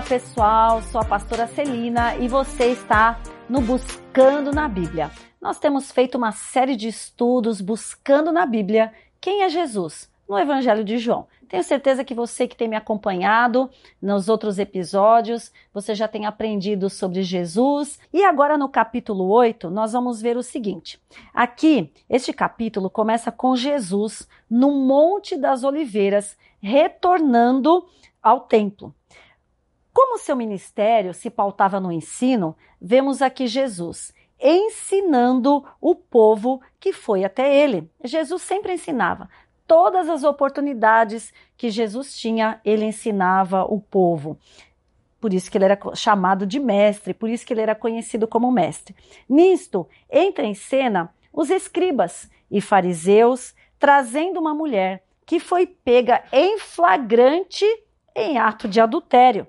Olá pessoal, sou a pastora Celina e você está no Buscando na Bíblia. Nós temos feito uma série de estudos buscando na Bíblia quem é Jesus no Evangelho de João. Tenho certeza que você que tem me acompanhado nos outros episódios, você já tem aprendido sobre Jesus. E agora no capítulo 8, nós vamos ver o seguinte. Aqui, este capítulo começa com Jesus no Monte das Oliveiras, retornando ao templo. Como seu ministério se pautava no ensino, vemos aqui Jesus ensinando o povo que foi até ele. Jesus sempre ensinava. Todas as oportunidades que Jesus tinha, ele ensinava o povo. Por isso que ele era chamado de mestre, por isso que ele era conhecido como mestre. Nisto entra em cena os escribas e fariseus trazendo uma mulher que foi pega em flagrante em ato de adultério.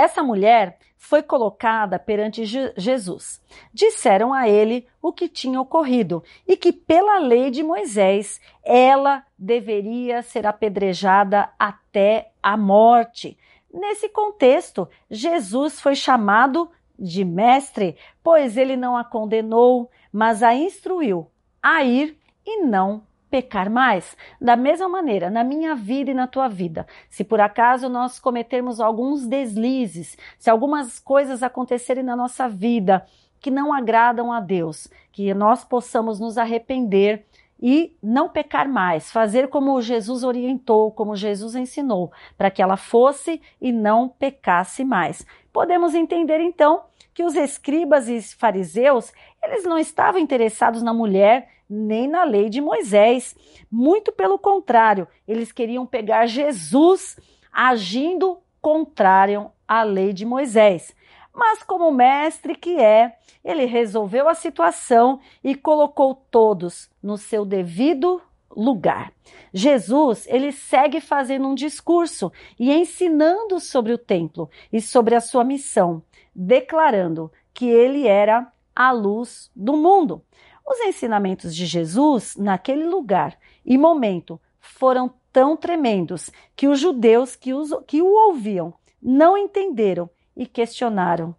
Essa mulher foi colocada perante Jesus. Disseram a ele o que tinha ocorrido e que, pela lei de Moisés, ela deveria ser apedrejada até a morte. Nesse contexto, Jesus foi chamado de mestre, pois ele não a condenou, mas a instruiu a ir e não pecar mais. Da mesma maneira, na minha vida e na tua vida, se por acaso nós cometermos alguns deslizes, se algumas coisas acontecerem na nossa vida que não agradam a Deus, que nós possamos nos arrepender e não pecar mais, fazer como Jesus orientou, como Jesus ensinou, para que ela fosse e não pecasse mais. Podemos entender então que os escribas e fariseus, eles não estavam interessados na mulher nem na lei de Moisés. Muito pelo contrário, eles queriam pegar Jesus agindo contrário à lei de Moisés. Mas, como mestre que é, ele resolveu a situação e colocou todos no seu devido lugar. Jesus, ele segue fazendo um discurso e ensinando sobre o templo e sobre a sua missão, declarando que ele era a luz do mundo. Os ensinamentos de Jesus naquele lugar e momento foram tão tremendos que os judeus que, os, que o ouviam não entenderam e questionaram: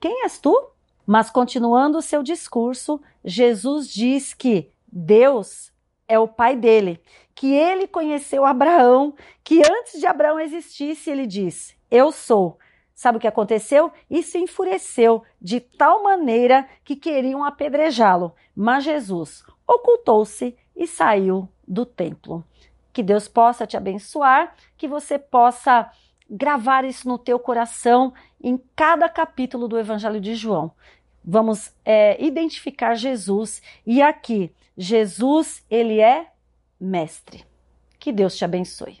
Quem és tu? Mas continuando o seu discurso, Jesus diz que Deus é o pai dele, que ele conheceu Abraão, que antes de Abraão existisse, ele diz: Eu sou. Sabe o que aconteceu? Isso enfureceu de tal maneira que queriam apedrejá-lo, mas Jesus ocultou-se e saiu do templo. Que Deus possa te abençoar, que você possa gravar isso no teu coração em cada capítulo do Evangelho de João. Vamos é, identificar Jesus e aqui Jesus ele é mestre. Que Deus te abençoe.